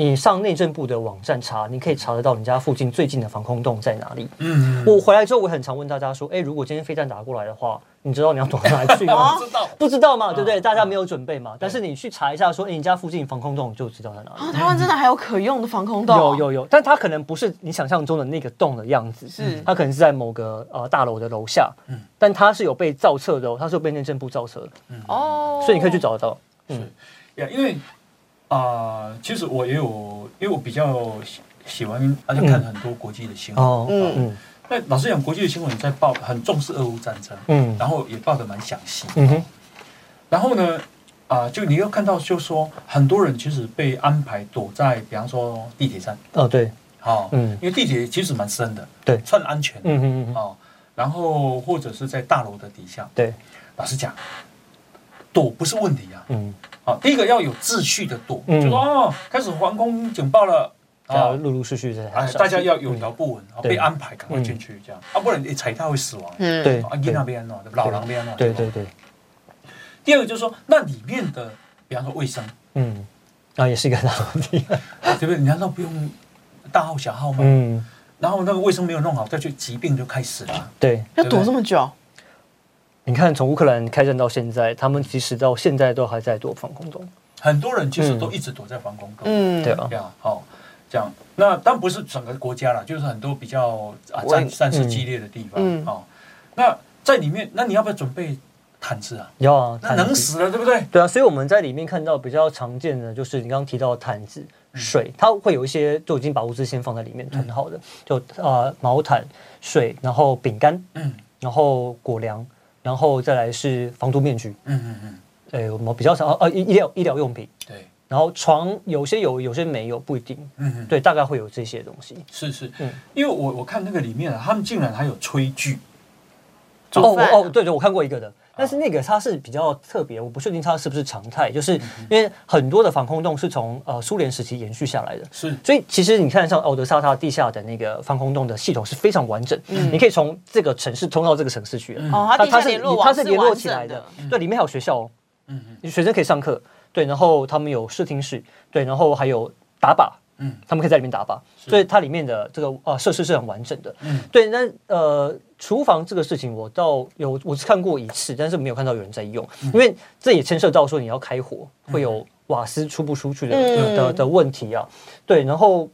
你上内政部的网站查，你可以查得到你家附近最近的防空洞在哪里。嗯，我回来之后，我很常问大家说，哎，如果今天飞弹打过来的话，你知道你要躲到哪里去吗？不知道，不知道嘛，对不对？大家没有准备嘛。但是你去查一下，说，哎，你家附近防空洞就知道在哪里。啊，台湾真的还有可用的防空洞？有有有，但它可能不是你想象中的那个洞的样子，是它可能是在某个呃大楼的楼下，嗯但它是有被造册的哦，它是有被内政部造册的，嗯哦，所以你可以去找得到。嗯因为啊、其实我也有，因为我比较喜喜欢而且看很多国际的新闻。哦，嗯嗯。那老实讲，国际的新闻在报很重视俄乌战争，嗯。然后也报的蛮详细。嗯哼，然后呢，啊、就你要看到，就说很多人其实被安排躲在，比方说地铁站，哦对，哦，嗯。因为地铁其实蛮深的，对。算安全，嗯哼嗯。哼，哦，然后或者是在大楼的底下，对，老实讲，躲不是问题啊，嗯，啊，第一个要有秩序的躲，嗯。就说哦，开始防空警报了，啊，要陆陆续续在哎，大家要有条不紊，啊被安排赶快进去，这样，啊，不然你踩踏会死亡，嗯，对啊，你那边哦，老狼边哦，吧对对对，第二个就是说，那里面的，比方说卫生，嗯，啊也是一个大问题，对不对？你难道不用大号小号吗？嗯，然后那个卫生没有弄好，再去疾病就开始了。对。要躲这么久，你看，从乌克兰开战到现在，他们其实到现在都还在躲防空洞。很多人其实嗯都一直躲在防空洞，嗯，对啊这，样好，这样。那当然不是整个国家了，就是很多比较啊我战战事激烈的地方嗯哦。那在里面，那你要不要准备毯子啊？要啊，那能死了，对不对？对啊，所以我们在里面看到比较常见的就是你刚刚提到的毯子、水，它会有一些就已经把物资先放在里面囤好的，就呃毛毯、水，然后饼干，嗯然后果粮，然后再来是防毒面具，嗯嗯嗯，对，我们比较少呃医医疗医疗用品，对，然后床有些有，有些没有，不一定，嗯嗯，对，大概会有这些东西。是是。嗯，因为我我看那个里面啊，他们竟然还有炊具，哦哦，对对，我看过一个的，但是那个它是比较特别，我不确定它是不是常态，就是因为很多的防空洞是从呃苏联时期延续下来的，是。所以其实你看像奥德萨它地下的那个防空洞的系统是非常完整，你可以从这个城市通到这个城市去。它是它是联络起来的，对，里面还有学校哦，嗯嗯学生可以上课，对，然后他们有视听室，对，然后还有打靶，嗯。他们可以在里面打靶，所以它里面的这个呃设施是很完整的。嗯。对，那呃厨房这个事情我倒有我是看过一次，但是没有看到有人在用，嗯。因为这也牵涉到说你要开火会有瓦斯出不出去的、嗯。的的问题啊。对，然后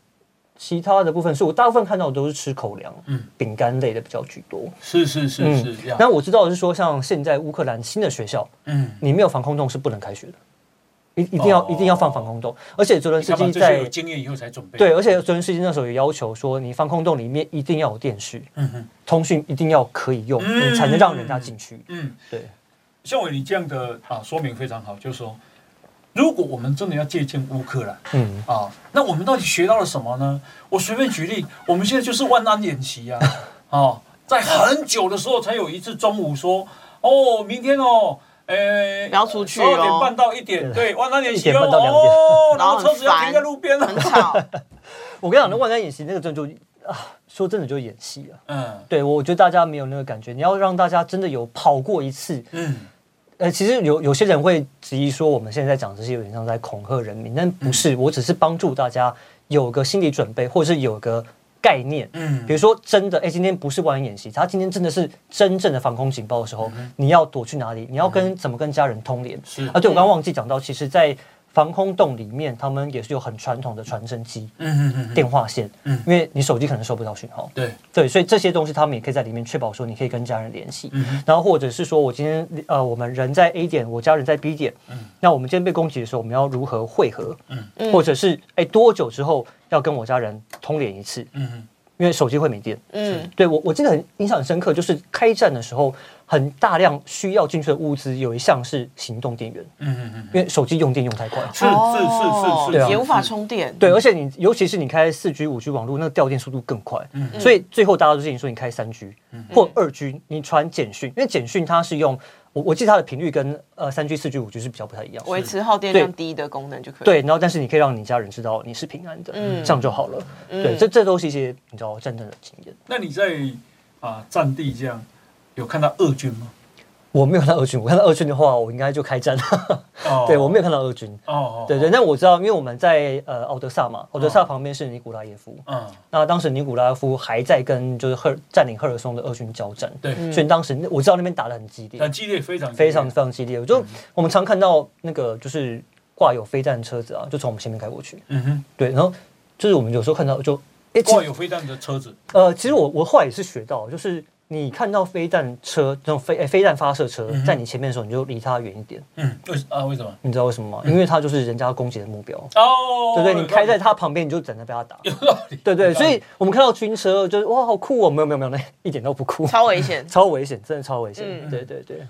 其他的部分是我大部分看到的都是吃口粮、嗯。饼干类的比较居多。是是是嗯。是这样，那我知道的是说，像现在乌克兰新的学校，嗯，你没有防空洞是不能开学的，一一定要、哦一定要放防空洞，而且泽伦斯你看嘛基在有经验以后才准备，对，，而且泽伦斯基那时候也要求说，你防空洞里面一定要有电视，嗯哼通讯一定要可以用，嗯你才能让人家进去。嗯。对，像我，你这样的啊说明非常好，就是说，如果我们真的要借鉴乌克兰嗯，啊，那我们到底学到了什么呢？我随便举例，我们现在就是万安演习啊，啊，在很久的时候才有一次中午说，哦，明天哦。呃，不要出去哦。十二点半到一点，对，万安演习1点哦，半到2点哦，然后车子要停在路边了，很吵，我跟你讲，那万山演习那个真的就啊，说真的就演戏啊。嗯。对，我觉得大家没有那个感觉，你要让大家真的有跑过一次。嗯。呃，其实有有些人会质疑说，我们现在讲这些有点像在恐吓人民，但不是，我只是帮助大家有个心理准备，或者是有个概念。嗯比如说，真的，哎，今天不是万人演习，他今天真的是真正的防空警报的时候，你要躲去哪里？你要跟、怎么跟家人通联？是啊，对我刚刚忘记讲到，其实，在防空洞里面，他们也是有很传统的传真机、嗯嗯嗯，电话线，嗯。因为你手机可能收不到讯号，对，对，所以这些东西他们也可以在里面确保说你可以跟家人联系，嗯。然后或者是说我今天呃我们人在 A 点，我家人在 B 点，嗯。那我们今天被攻击的时候，我们要如何汇合？嗯。或者是哎多久之后要跟我家人通联一次？嗯嗯。因为手机会没电。嗯，对我我记得很印象很深刻，就是开战的时候，很大量需要进去的物资有一项是行动电源，嗯嗯嗯，因为手机用电用太快。是是是是是，也无法充电，对，而且你尤其是你开四 G、五 G 网络，那个掉电速度更快，嗯所以最后大家都建议说你开三 G 或二 G，你传简讯，因为简讯它是用我我记得它的频率跟呃三 G、四 G、五 G 是比较不太一样。维持耗电量低的功能就可以。对，然后但是你可以让你家人知道你是平安的，嗯。这样就好了。嗯。对，这这都是一些你知道战争的经验。那你在啊战地这样有看到俄军吗？我没有看到俄军，我看到俄军的话，我应该就开战。哦 对我没有看到俄军。哦哦，对对，但我知道，因为我们在呃奥德萨嘛，奥德萨旁边是尼古拉耶夫。嗯，那当时尼古拉耶夫还在跟就是赫占领赫尔松的俄军交战，对，所以当时我知道那边打的很激烈很，激烈，非常非常非常激烈。我就我们常看到那个就是挂有飞弹的车子啊，就从我们前面开过去。嗯哼，对，然后就是我们有时候看到就，挂有飞弹的车子，呃，其实我我后来也是学到，就是你看到飞弹车这种飞诶飞弹发射车在你前面的时候，你就离它远一点。嗯，为啊为什么？你知道为什么吗？因为它就是人家攻击的目标。哦，对对，你开在它旁边，你就等着被它打。有道理，对对，所以我们看到军车就是哇，好酷哦！没有没有没有，那一点都不酷，超危险。超危险，真的超危险。嗯对对对，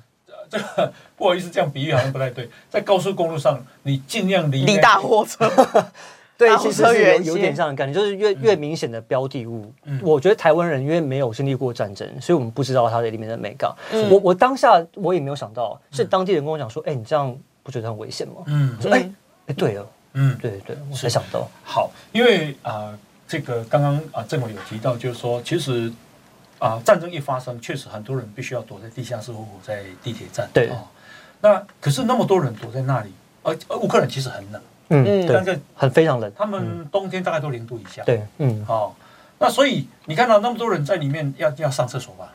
这个不好意思，这样比喻好像不太对。在高速公路上，你尽量离离大货车，对，其实是有有点这样的感觉，就是越越明显的标的物。嗯我觉得台湾人因为没有经历过战争，所以我们不知道它的里面的美感。嗯我我当下我也没有想到，是当地人跟我讲说：“哎，你这样不觉得很危险吗？”嗯我说：“哎哎，对了，嗯，对对对，我才想到。好，因为啊、这个刚刚啊，郑伟有提到，就是说，其实啊、战争一发生，确实很多人必须要躲在地下室或躲在地铁站。对哦，那可是那么多人躲在那里，而、而乌克兰其实很冷，”嗯，但是很非常冷。他们冬天大概都零度以下。，对，嗯，哦，那所以你看到那么多人在里面要要上厕所吧？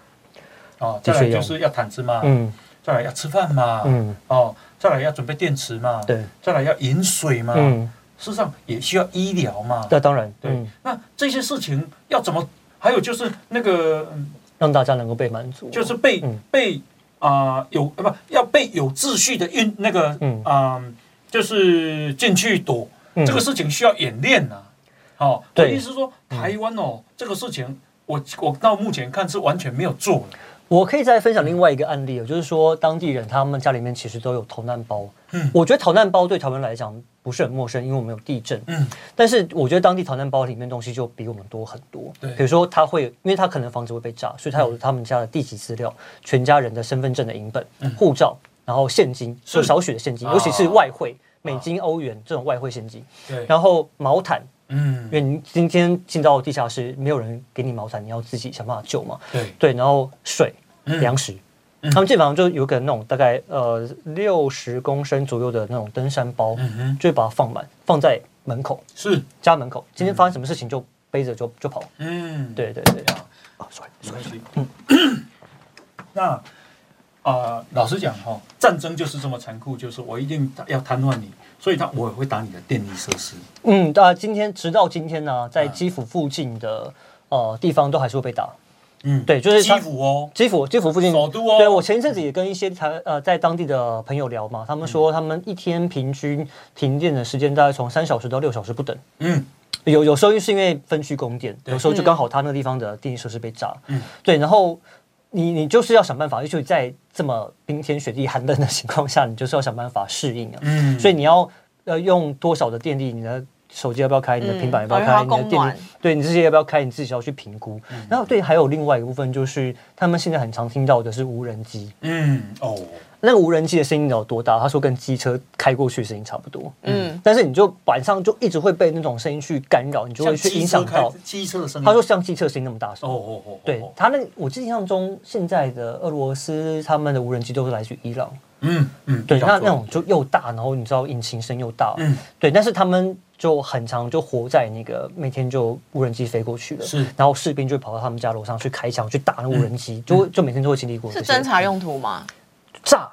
哦，再来就是要毯子嘛，嗯。再来要吃饭嘛，嗯，哦，再来要准备电池嘛，对，再来要饮水嘛，嗯，事实上也需要医疗嘛，那当然，对嗯，那这些事情要怎么？还有就是那个，嗯让大家能够被满足，就是被、嗯。被啊、有啊不要被有秩序的运那个嗯。啊、就是进去躲、嗯这个事情需要演练呐、好、我的意思是说，台湾哦、这个事情我我到目前看是完全没有做的。我可以再分享另外一个案例哦，就是说当地人他们家里面其实都有逃难包。嗯我觉得逃难包对台湾来讲不是很陌生，因为我们有地震。嗯但是我觉得当地逃难包里面东西就比我们多很多。对比如说他会，因为他可能房子会被炸，所以他有他们家的地籍资料、全家人的身份证的影本、护照，然后现金，是就少许的现金，啊尤其是外汇。美金、欧元这种外汇现金，对，然后毛毯，嗯因为你今天进到地下室，没有人给你毛毯，你要自己想办法救嘛。对，对，然后水、嗯粮食，嗯他们基本上就有个那种大概呃六十公升左右的那种登山包，嗯，就会把它放满，放在门口是，家门口。今天发生什么事情就背着就就跑。嗯，对对对，啊哦，sorry，没关系。那啊、老实讲哈、战争就是这么残酷，就是我一定要瘫痪你，所以他我也会打你的电力设施。嗯，啊，今天直到今天呢，在啊基辅附近的呃地方都还是会被打。嗯，对，就是基辅哦，基辅，基辅附近。首都哦。对我前一阵子也跟一些台呃在当地的朋友聊嘛，他们说他们一天平均停电的时间大概从三小时到六小时不等。嗯，有有时候是因为分区供电，有时候就刚好他那个地方的电力设施被炸。嗯。对，然后你你就是要想办法，尤其在这么冰天雪地寒冷的情况下，你就是要想办法适应啊。嗯所以你要呃用多少的电力，你的手机要不要开，你的平板要不要开，你的电力，对你这些要不要开，你自己要去评估。然后对，还有另外一个部分就是他们现在很常听到的是无人机。嗯，哦，那个无人机的声音有多大？他说跟机车开过去的声音差不多。嗯，但是你就晚上就一直会被那种声音去干扰，你就会去影响到。机车的声音。他说像机车声音那么大声。哦哦哦，对他那，我印象中现在的俄罗斯他们的无人机都是来自于伊朗，嗯嗯，对，那那种就又大，然后你知道引擎声又大，嗯对，但是他们就很常就活在那个每天就无人机飞过去了，是然后士兵就跑到他们家楼上去开枪去打那无人机，就会就每天都会经历过是侦察用途吗？炸，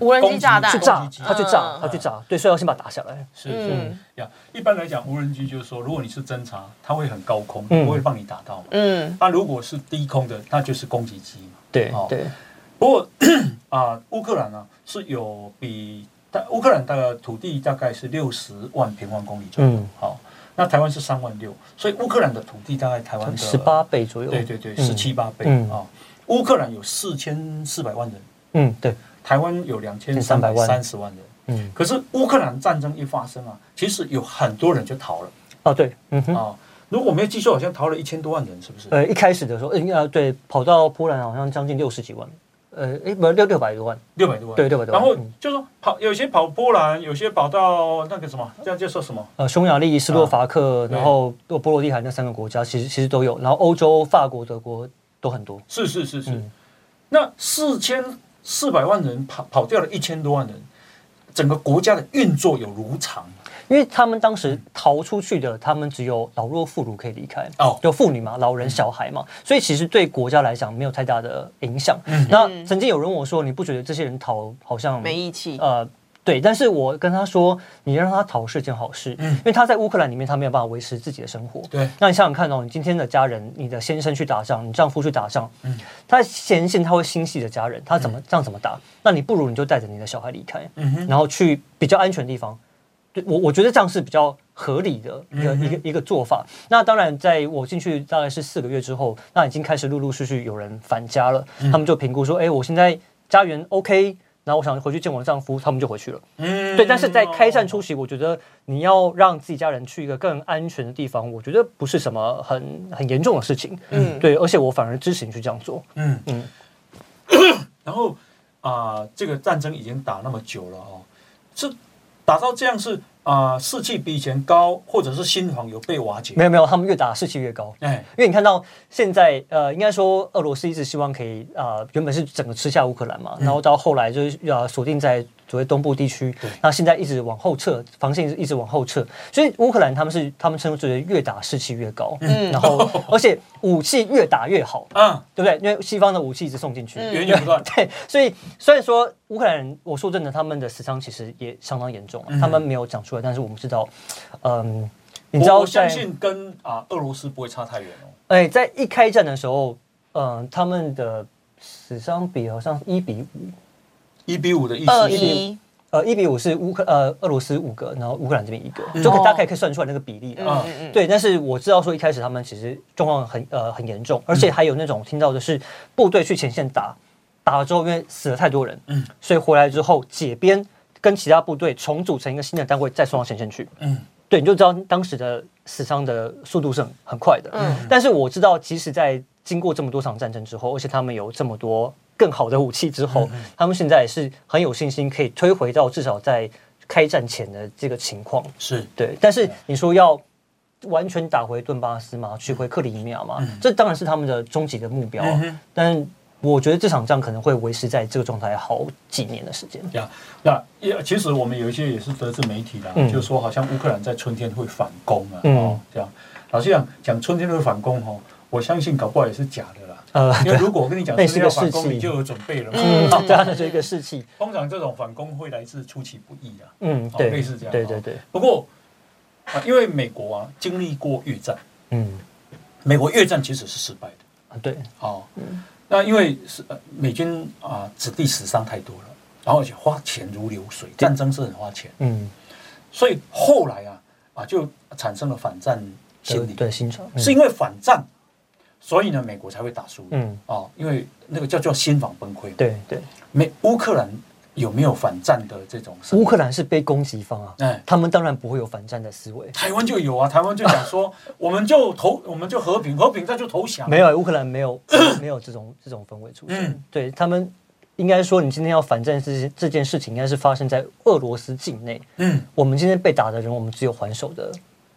无人机炸弹。去炸他去炸嗯，他去炸，对，所以要先把它打下来，是嗯。是呀。一般来讲，无人机就是说，如果你是侦察，它会很高空，嗯。不会帮你打到嘛。嗯。那如果是低空的，那就是攻击机嘛。哦。对。对，不过 啊，乌克兰呢是有比大乌克兰大概土地大概是六十万平方公里左右，嗯。好、那台湾是三万六，所以乌克兰的土地大概台湾的十八，倍左右，对对对，嗯。十七八倍。啊、嗯乌克兰有四千四百万人，嗯，对，台湾有两千三百三十万人。嗯，可是乌克兰战争一发生啊，其实有很多人就逃了哦对，嗯哼。啊。如果我没有记错，好像逃了一千多万人，是不是？呃，一开始的时候，呃，呃对，跑到波兰好像将近六十几万，呃，哎，不六六百多万，六百多万，对六百多万。然后嗯就说跑，有些跑波兰，有些跑到那个什么，叫叫做什么？呃，匈牙利、斯洛伐克，对然后波波罗的海那三个国家，其实其实都有。然后欧洲、法国、德国都很多。是是是是。嗯那四千四百万人跑跑掉了一千多万人，整个国家的运作有如常。因为他们当时逃出去的，他们只有老弱妇孺可以离开，哦有妇女嘛、老人、小孩嘛，所以其实对国家来讲没有太大的影响。嗯那曾经有人问我说：“你不觉得这些人逃好像没义气。呃，对，但是我跟他说，你让他逃是件好事，嗯因为他在乌克兰里面，他没有办法维持自己的生活。对那你想想看哦，你今天的家人，你的先生去打仗，你丈夫去打仗，嗯他在前线他会心系的家人，他怎么、这样怎么打？那你不如你就带着你的小孩离开，然后去比较安全的地方。对我我觉得这样是比较合理的一个、一个一个做法。那当然，在我进去大概是四个月之后，那已经开始陆陆续续有人返家了，嗯他们就评估说，哎，我现在家园 OK。然后我想回去见我的丈夫，他们就回去了。嗯对，但是在开战初期，我觉得你要让自己家人去一个更安全的地方，我觉得不是什么很很严重的事情。嗯，对，而且我反而支持你去这样做。嗯嗯嗯。然后啊、这个战争已经打那么久了哦，是打到这样是啊、士气比以前高，或者是新房有被瓦解没。有没有，他们越打士气越高。哎，因为你看到现在，呃，应该说俄罗斯一直希望可以，呃，原本是整个吃下乌克兰嘛，然后到后来就是呃锁定在所谓东部地区对，那现在一直往后撤，防线一直往后撤，所以乌克兰他们是他们称之为越打士气越高，嗯然后 而且武器越打越好，嗯，对不对？因为西方的武器一直送进去，嗯源源不断。对，所以虽然说乌克兰人，我说真的，他们的死伤其实也相当严重啊，嗯他们没有讲出来，但是我们知道，嗯，你知道相信跟啊俄罗斯不会差太远哦。哎，在一开战的时候，嗯，他们的死伤比好像一比五，一比五的意二思是，一，呃，一比五是乌克呃俄罗斯五个，然后乌克兰这边一个，嗯就可大概可以算出来那个比例。嗯啊嗯嗯，对，但是我知道说一开始他们其实状况很呃很严重，而且还有那种听到的是部队去前线打，打了之后因为死了太多人，嗯所以回来之后解编跟其他部队重组成一个新的单位，再送到前线去。嗯对，你就知道当时的死伤的速度是很很快的。嗯但是我知道，即使在经过这么多场战争之后，而且他们有这么多更好的武器之后，他们现在也是很有信心可以推回到至少在开战前的这个情况。是对，但是你说要完全打回顿巴斯嘛，取回克里米亚嘛，这当然是他们的终极的目标。嗯但我觉得这场仗可能会维持在这个状态好几年的时间。呀，那也其实我们有一些也是得知媒体啦，嗯就是说好像乌克兰在春天会反攻啊，嗯哦，这样。老实讲，讲春天会反攻哦，我相信搞不好也是假的啦。呃，因为如果我跟你讲那春天要反攻，你就有准备了嘛。嗯，哦对，它就是一个士气。通常这种反攻会来自出其不意啊。嗯，哦对，类似这样哦对对对，不过啊，因为美国啊经历过越战，嗯，美国越战其实是失败的。啊对，哦，那因为是呃美军啊子弟死伤太多了，然后而且花钱如流水，战争是很花钱，嗯，所以后来啊啊就产生了反战心理，对对，欣赏是因为反战，所以呢美国才会打输，嗯，哦，因为那个叫做心防崩溃，，对对，美乌克兰有没有反战的这种？乌克兰是被攻击方啊，哎。他们当然不会有反战的思维。台湾就有啊，台湾就讲说，我们就投，我们就和平，和平，那就投降。没有，乌克兰没有 没有这种这种氛围出现。嗯对他们应该说，你今天要反战这件这件事情，应该是发生在俄罗斯境内。嗯，我们今天被打的人，我们只有还手的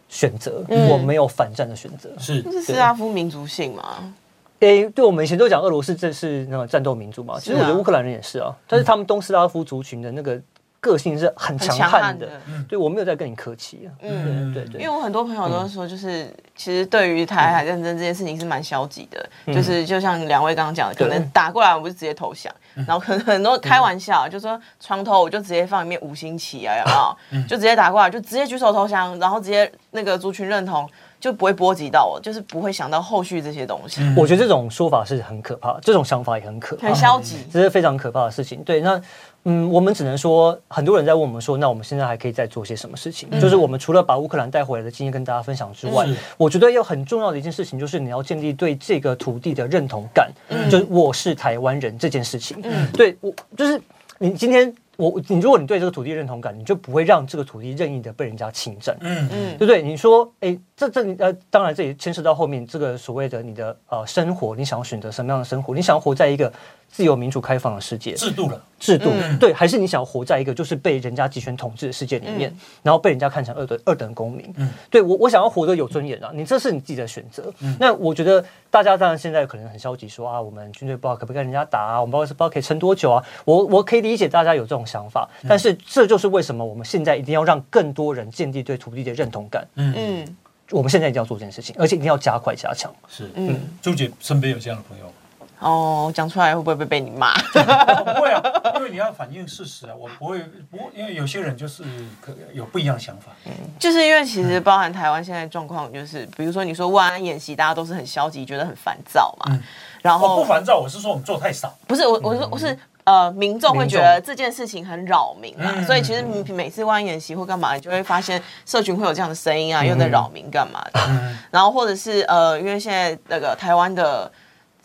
选择，嗯我没有反战的选择。是这是斯拉夫民族性嘛？诶，对我们以前都讲俄罗斯这是那个战斗民族嘛，其实我觉得乌克兰人也是啊，但是他们东斯拉夫族群的那个个性是很很强强悍悍的的。对我没有在跟你客气啊。嗯。对对对。因为我很多朋友都说，就是其实对于台海战争这件事情是蛮消极的，就是就像两位刚刚讲的，可能打过来我们就直接投降，然后可能很多开玩笑，就说床头我就直接放一面五星旗啊，有没有？就直接打过来，就直接举手投降，然后直接那个族群认同，就不会波及到我，就是不会想到后续这些东西，我觉得这种说法是很可怕，这种想法也很可怕很。消极。这是非常可怕的事情。对，那嗯，我们只能说，很多人在问我们说，那我们现在还可以再做些什么事情？就是我们除了把乌克兰带回来的经验跟大家分享之外，我觉得有很重要的一件事情，就是你要建立对这个土地的认同感，就是我是台湾人这件事情。对我就是你今天我你如果你对这个土地认同感，你就不会让这个土地任意的被人家侵占。嗯嗯嗯对不对？你说，哎，这这呃，当然这也牵涉到后面这个所谓的你的呃生活，你想要选择什么样的生活？你想要活在一个自由民主开放的世界。制度了，制度，嗯。对，还是你想要活在一个就是被人家集权统治的世界里面，然后被人家看成二等二等公民？嗯。对我我想要活得有尊严啊，你这是你自己的选择。那我觉得大家当然现在可能很消极说啊，我们军队不知道可不可以跟人家打啊，我们不知道不知道可以撑多久啊。我我可以理解大家有这种想法，但是这就是为什么我们现在一定要让更多人建立对土地的认同感。嗯。嗯。我们现在一定要做这件事情，而且一定要加快加强。是，嗯，周姐身边有这样的朋友吗？哦，讲出来会不会被被你骂？不会啊，因为你要反映事实啊，我不会，不过因为有些人就是可有不一样的想法，嗯。就是因为其实包含台湾现在状况，就是比如说你说万安演习，大家都是很消极，觉得很烦躁嘛。嗯。然我后不烦躁，我是说我们做太少，不是我，我说我是呃，民众会觉得这件事情很扰民啊，嗯所以其实每次万安演习或干嘛，你就会发现社群会有这样的声音啊，又在扰民干嘛的。嗯。然后或者是呃，因为现在那个台湾的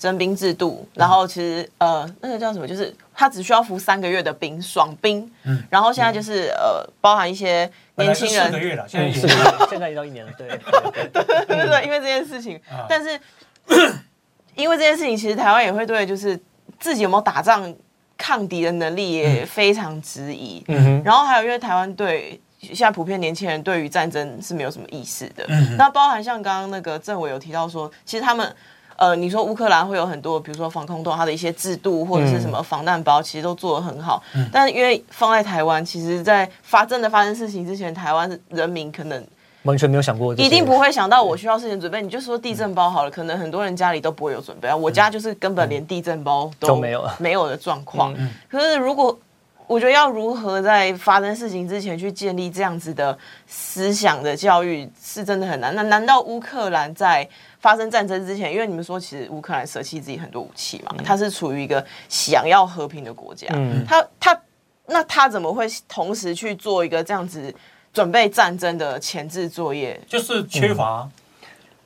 征兵制度，然后其实呃，那个叫什么，就是他只需要服三个月的兵，爽兵。嗯然后现在就是呃，包含一些年轻人四个月了，现在嗯，也是，现在一到一年了，对对对对对对对，因为这件事情，啊但是因为这件事情，其实台湾也会对就是自己有没有打仗抗敌的能力也非常质疑。嗯哼，然后还有，因为台湾对现在普遍年轻人对于战争是没有什么意识的。嗯那包含像刚刚那个政委有提到说，其实他们。呃，你说乌克兰会有很多，比如说防空洞，它的一些制度或者是什么防弹包，其实都做得很好。但因为放在台湾，其实在发真的发生事情之前，台湾人民可能完全没有想过，一定不会想到我需要事前准备。你就说地震包好了，可能很多人家里都不会有准备啊。我家就是根本连地震包都都没有没有的状况。可是如果我觉得要如何在发生事情之前去建立这样子的思想的教育，是真的很难。那难道乌克兰在发生战争之前，因为你们说其实乌克兰舍弃自己很多武器嘛，它是处于一个想要和平的国家，嗯他他那他怎么会同时去做一个这样子准备战争的前置作业？就是缺乏，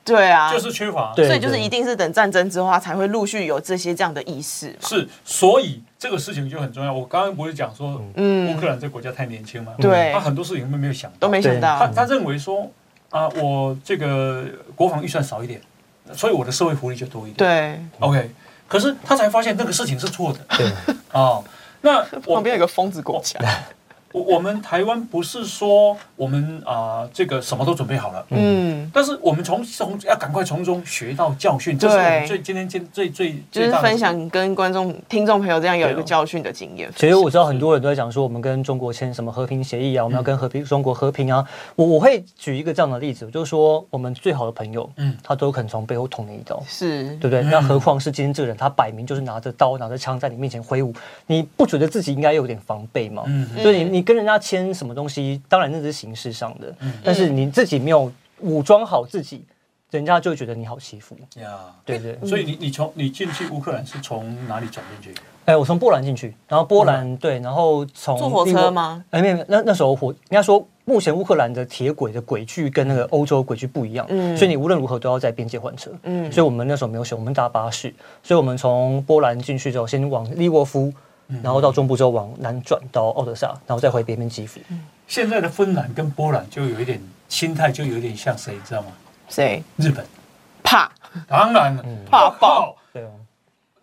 对啊，就是缺乏，对所以就是一定是等战争之后，他才会陆续有这些这样的意识嘛。是，所以这个事情就很重要。我刚刚不是讲说，嗯。乌克兰这个国家太年轻嘛，对。他很多事情都没有想到，都没想到他，他认为说啊，我这个国防预算少一点，所以我的社会福利就多一点。对，，OK，可是他才发现那个事情是错的对，哦。那我 旁边有个疯子国家，我我们台湾不是说我们啊、这个什么都准备好了，嗯，但是我们从从要赶快从中学到教训，这是我们最今天今最最就是分享跟观众、听众朋友这样有一个教训的经验。其实我知道很多人都在讲说，我们跟中国签什么和平协议啊，我们要跟和平中国和平啊。我我会举一个这样的例子，就是说我们最好的朋友，嗯。嗯，他都可能从背后捅你一刀，是，对不对？那何况是今天这个人，他摆明就是拿着刀、拿着枪在你面前挥舞，你不觉得自己应该有点防备吗？嗯。所以你你跟人家签什么东西，当然那是形式上的，但是你自己没有武装好自己，人家就会觉得你好欺负。呀。对对。所以你你从你进去乌克兰是从哪里转进去？哎，我从波兰进去，然后波兰对，然后从坐火车吗？哎，没有没有，那那时候火人家说，目前乌克兰的铁轨的轨距跟那个欧洲轨距不一样，嗯所以你无论如何都要在边界换车。嗯所以我们那时候没有选，我们搭巴士，所以我们从波兰进去之后，先往利沃夫，然后到中部之后往南转到奥德萨，然后再回北面基辅。现在的芬兰跟波兰就有一点心态，就有点像谁，你知道吗？谁日本。怕？当然了，怕爆爆！对啊，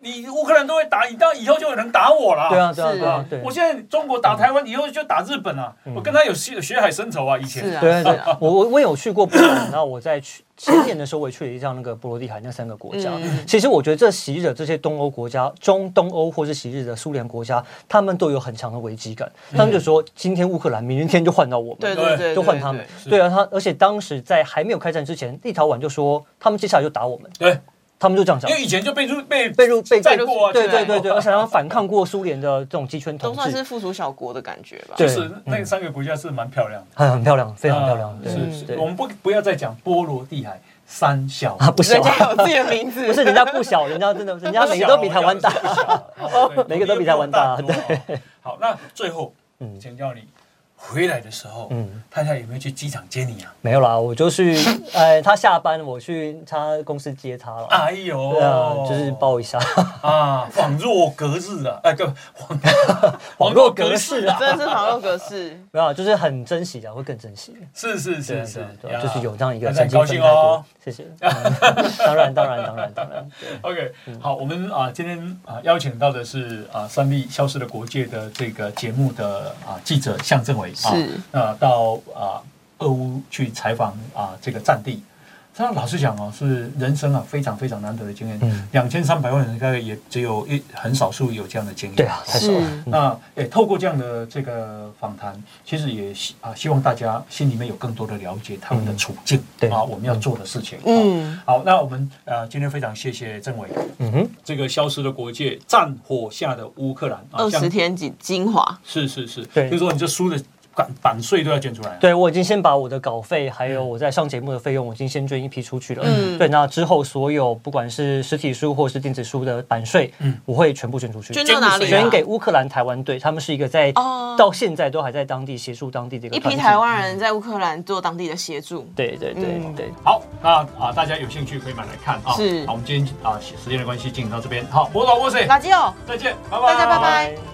你乌克兰都会打，你到以后就有人打我了。对啊，对啊，是对啊，我现在中国打台湾，以后就打日本啊！我跟他有血血海深仇啊，以前。是啊，对 啊，我我我有去过波兰，然后我在去前年的时候，我也去了一趟那个波罗的海那三个国家。嗯其实我觉得这昔日的这些东欧国家、中东欧或是昔日的苏联国家，他们都有很强的危机感。他们就说，今天乌克兰，明天就换到我们。对对对，就换他们对。对啊，他而且当时在还没有开战之前，立陶宛就说他们接下来就打我们，对，他们就这样讲因。为以前就被入被被入被载过啊，对对对对，而且他们反抗过苏联的这种集权统治，都算是附属小国的感觉吧。对就是那三个国家是蛮漂亮的，很很漂亮，非常漂亮啊。对是是，对我们不不要再讲波罗的海三小啊，不小人，家有自己的名字，不是人家不小，人家真的，人家每个都比台湾大。大 每个都比台湾大对。好，那最后，嗯请教你，回来的时候，嗯嗯，太太有没有去机场接你啊？没有啦，我就去，呃，他下班我去他公司接他了。哎呦，对啊，就是抱一下，啊，恍若隔日啊，哎，对，恍 恍若隔世啊。真的是恍若隔世。没有啊，就是很珍惜啊，会更珍惜。是是是是就是有这样一个那很高曾经分开兴哦过。。谢谢。嗯当然，当然，当然，当然。对 OK，好，我们啊今天啊邀请到的是啊三立消失的国界的这个节目的啊记者向政伟啊，是呃到啊俄乌去采访啊这个战地。他老实讲哦，是人生啊非常非常难得的经验嗯。两千三百万人，大概也只有一很少数有这样的经验。对啊，太少了。是那诶，透过这样的这个访谈，其实也希啊希望大家心里面有更多的了解他们的处境，对啊，我们要做的事情。嗯，好，那我们呃今天非常谢谢政委，嗯哼，这个消失的国界，战火下的乌克兰啊二十天精精华，是是是，对就是说你这书的版版税都要捐出来啊。对我已经先把我的稿费，还有我在上节目的费用，我已经先捐一批出去了。嗯对，那之后所有不管是实体书或是电子书的版税，嗯我会全部捐出去。捐到哪里啊？捐给乌克兰台湾队，他们是一个在哦到现在都还在当地协助当地的一个一批台。湾人在乌克兰做当地的协助。对对对嗯对，好，那啊大家有兴趣可以买来看啊。是好，我们今天啊时间的关系进行到这边。好，波导波谁？垃圾哦。再见，拜拜，大家拜拜。